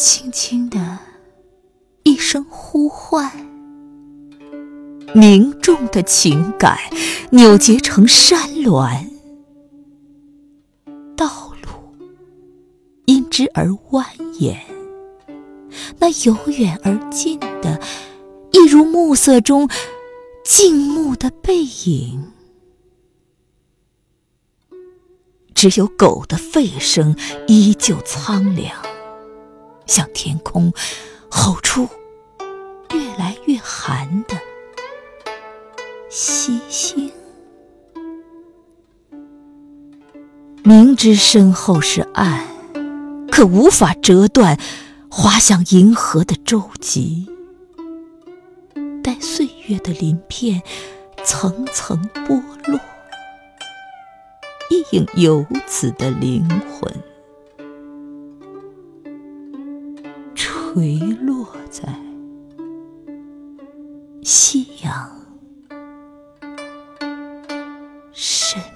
轻轻的一声呼唤，凝重的情感扭结成山峦，道路因之而蜿蜒。那由远而近的，一如暮色中静穆的背影。只有狗的吠声依旧苍凉，向天空吼出越来越寒的息星。明知身后是岸，可无法折断滑向银河的舟楫。待岁月的鳞片层层剥落。一影游子的灵魂，垂落在夕阳深。